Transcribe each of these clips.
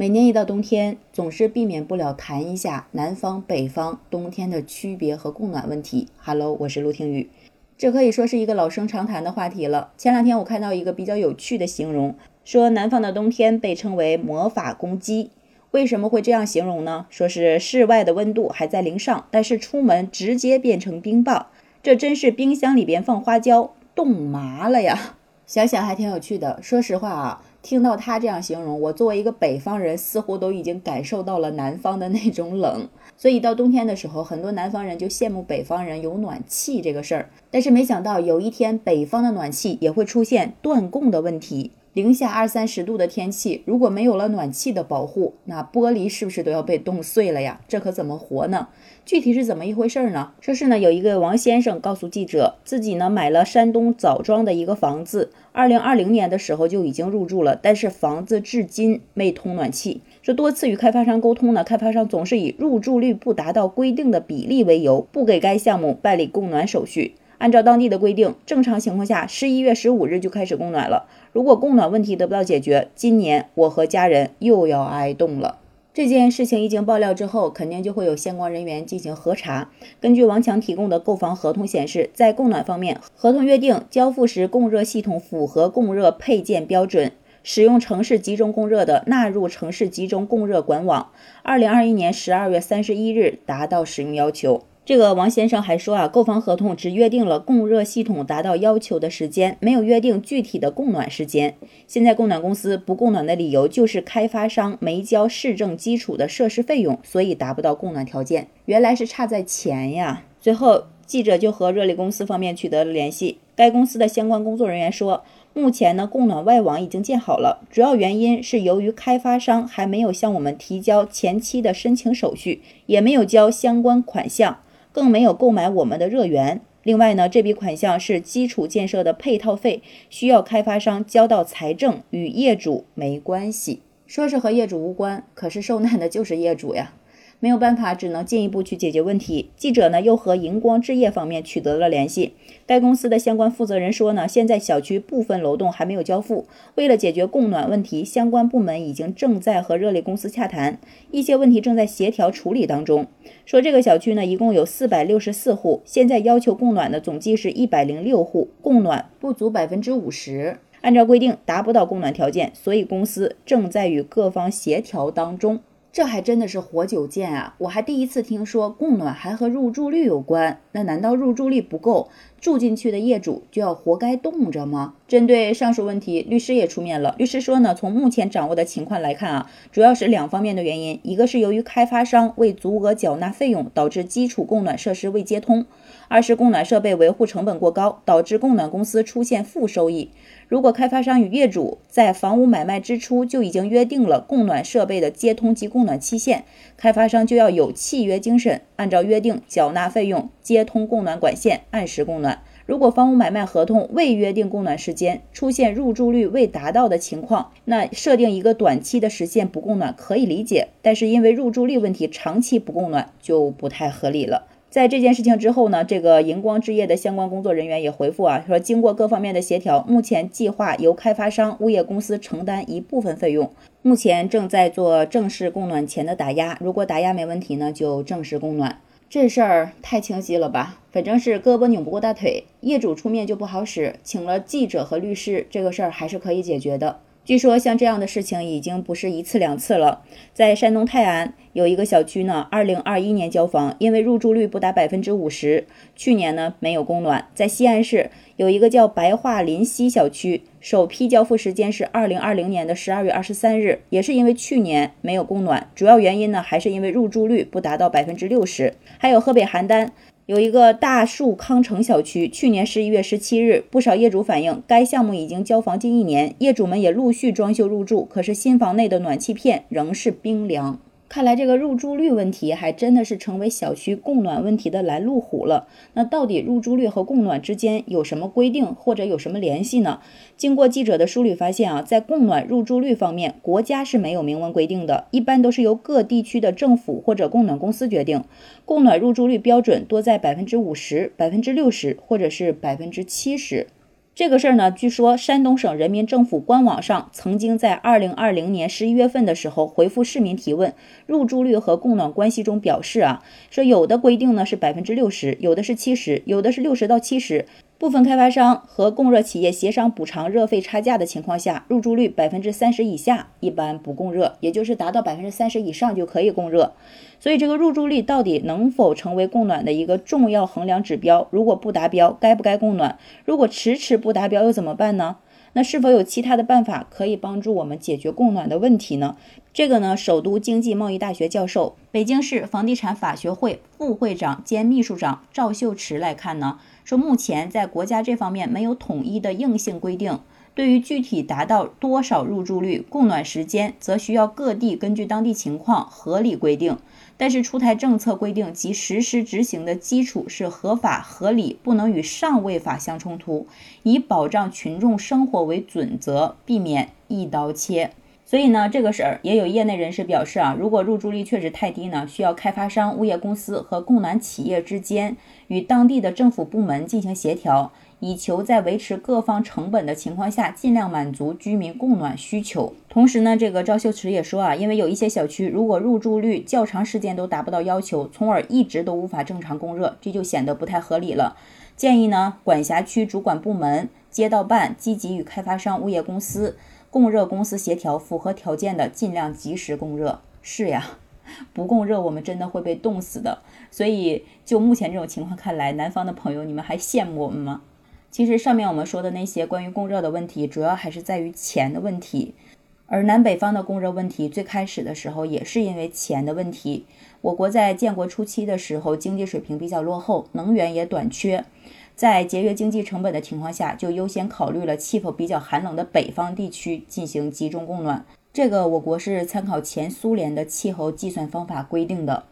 每年一到冬天，总是避免不了谈一下南方、北方冬天的区别和供暖问题。Hello，我是陆听雨，这可以说是一个老生常谈的话题了。前两天我看到一个比较有趣的形容，说南方的冬天被称为魔法攻击。为什么会这样形容呢？说是室外的温度还在零上，但是出门直接变成冰棒，这真是冰箱里边放花椒冻麻了呀！想想还挺有趣的。说实话啊。听到他这样形容，我作为一个北方人，似乎都已经感受到了南方的那种冷。所以到冬天的时候，很多南方人就羡慕北方人有暖气这个事儿。但是没想到有一天，北方的暖气也会出现断供的问题。零下二三十度的天气，如果没有了暖气的保护，那玻璃是不是都要被冻碎了呀？这可怎么活呢？具体是怎么一回事儿呢？说是呢，有一个王先生告诉记者，自己呢买了山东枣庄的一个房子，二零二零年的时候就已经入住了，但是房子至今没通暖气。说多次与开发商沟通呢，开发商总是以入住率不达到规定的比例为由，不给该项目办理供暖手续。按照当地的规定，正常情况下十一月十五日就开始供暖了。如果供暖问题得不到解决，今年我和家人又要挨冻了。这件事情一经爆料之后，肯定就会有相关人员进行核查。根据王强提供的购房合同显示，在供暖方面，合同约定交付时供热系统符合供热配件标准，使用城市集中供热的纳入城市集中供热管网。二零二一年十二月三十一日达到使用要求。这个王先生还说啊，购房合同只约定了供热系统达到要求的时间，没有约定具体的供暖时间。现在供暖公司不供暖的理由就是开发商没交市政基础的设施费用，所以达不到供暖条件。原来是差在钱呀！随后记者就和热力公司方面取得了联系，该公司的相关工作人员说，目前呢供暖外网已经建好了，主要原因是由于开发商还没有向我们提交前期的申请手续，也没有交相关款项。更没有购买我们的热源。另外呢，这笔款项是基础建设的配套费，需要开发商交到财政，与业主没关系。说是和业主无关，可是受难的就是业主呀。没有办法，只能进一步去解决问题。记者呢又和荧光置业方面取得了联系，该公司的相关负责人说呢，现在小区部分楼栋还没有交付，为了解决供暖问题，相关部门已经正在和热力公司洽谈，一些问题正在协调处理当中。说这个小区呢一共有四百六十四户，现在要求供暖的总计是一百零六户，供暖不足百分之五十，按照规定达不到供暖条件，所以公司正在与各方协调当中。这还真的是活久见啊！我还第一次听说供暖还和入住率有关。那难道入住率不够，住进去的业主就要活该冻着吗？针对上述问题，律师也出面了。律师说呢，从目前掌握的情况来看啊，主要是两方面的原因：一个是由于开发商未足额缴纳费用，导致基础供暖设施未接通；二是供暖设备维护成本过高，导致供暖公司出现负收益。如果开发商与业主在房屋买卖之初就已经约定了供暖设备的接通及供暖期限，开发商就要有契约精神，按照约定缴纳费用，接通供暖管线，按时供暖。如果房屋买卖合同未约定供暖时间，出现入住率未达到的情况，那设定一个短期的时限不供暖可以理解，但是因为入住率问题长期不供暖就不太合理了。在这件事情之后呢，这个荧光置业的相关工作人员也回复啊，说经过各方面的协调，目前计划由开发商物业公司承担一部分费用，目前正在做正式供暖前的打压，如果打压没问题呢，就正式供暖。这事儿太清晰了吧？反正是胳膊拧不过大腿，业主出面就不好使，请了记者和律师，这个事儿还是可以解决的。据说像这样的事情已经不是一次两次了。在山东泰安有一个小区呢，二零二一年交房，因为入住率不达百分之五十，去年呢没有供暖。在西安市有一个叫白桦林西小区，首批交付时间是二零二零年的十二月二十三日，也是因为去年没有供暖，主要原因呢还是因为入住率不达到百分之六十。还有河北邯郸。有一个大树康城小区，去年十一月十七日，不少业主反映，该项目已经交房近一年，业主们也陆续装修入住，可是新房内的暖气片仍是冰凉。看来这个入住率问题还真的是成为小区供暖问题的拦路虎了。那到底入住率和供暖之间有什么规定或者有什么联系呢？经过记者的梳理发现啊，在供暖入住率方面，国家是没有明文规定的，一般都是由各地区的政府或者供暖公司决定。供暖入住率标准多在百分之五十、百分之六十或者是百分之七十。这个事儿呢，据说山东省人民政府官网上曾经在二零二零年十一月份的时候回复市民提问，入住率和供暖关系中表示啊，说有的规定呢是百分之六十，有的是七十，有的是六十到七十。部分开发商和供热企业协商补偿热费差价的情况下，入住率百分之三十以下一般不供热，也就是达到百分之三十以上就可以供热。所以这个入住率到底能否成为供暖的一个重要衡量指标？如果不达标，该不该供暖？如果迟迟不达标又怎么办呢？那是否有其他的办法可以帮助我们解决供暖的问题呢？这个呢，首都经济贸易大学教授、北京市房地产法学会副会长兼秘书长赵秀池来看呢。说目前在国家这方面没有统一的硬性规定，对于具体达到多少入住率、供暖时间，则需要各地根据当地情况合理规定。但是出台政策规定及实施执行的基础是合法合理，不能与上位法相冲突，以保障群众生活为准则，避免一刀切。所以呢，这个事儿也有业内人士表示啊，如果入住率确实太低呢，需要开发商、物业公司和供暖企业之间与当地的政府部门进行协调，以求在维持各方成本的情况下，尽量满足居民供暖需求。同时呢，这个赵秀池也说啊，因为有一些小区如果入住率较长时间都达不到要求，从而一直都无法正常供热，这就显得不太合理了。建议呢，管辖区主管部门、街道办积极与开发商、物业公司。供热公司协调，符合条件的尽量及时供热。是呀，不供热我们真的会被冻死的。所以就目前这种情况看来，南方的朋友，你们还羡慕我们吗？其实上面我们说的那些关于供热的问题，主要还是在于钱的问题。而南北方的供热问题，最开始的时候也是因为钱的问题。我国在建国初期的时候，经济水平比较落后，能源也短缺。在节约经济成本的情况下，就优先考虑了气候比较寒冷的北方地区进行集中供暖。这个我国是参考前苏联的气候计算方法规定的，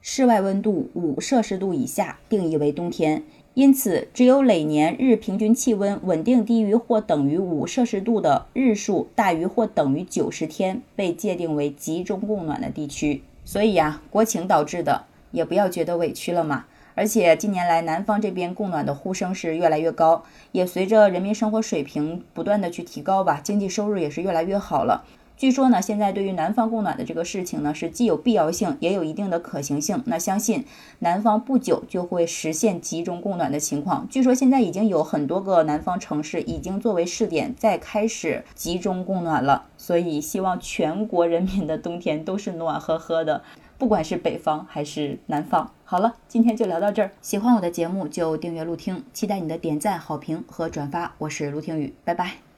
室外温度五摄氏度以下定义为冬天。因此，只有累年日平均气温稳定低于或等于五摄氏度的日数大于或等于九十天，被界定为集中供暖的地区。所以呀，国情导致的，也不要觉得委屈了嘛。而且近年来，南方这边供暖的呼声是越来越高，也随着人民生活水平不断的去提高吧，经济收入也是越来越好了。据说呢，现在对于南方供暖的这个事情呢，是既有必要性，也有一定的可行性。那相信南方不久就会实现集中供暖的情况。据说现在已经有很多个南方城市已经作为试点，在开始集中供暖了。所以希望全国人民的冬天都是暖和和的。不管是北方还是南方，好了，今天就聊到这儿。喜欢我的节目就订阅陆听，期待你的点赞、好评和转发。我是陆听雨，拜拜。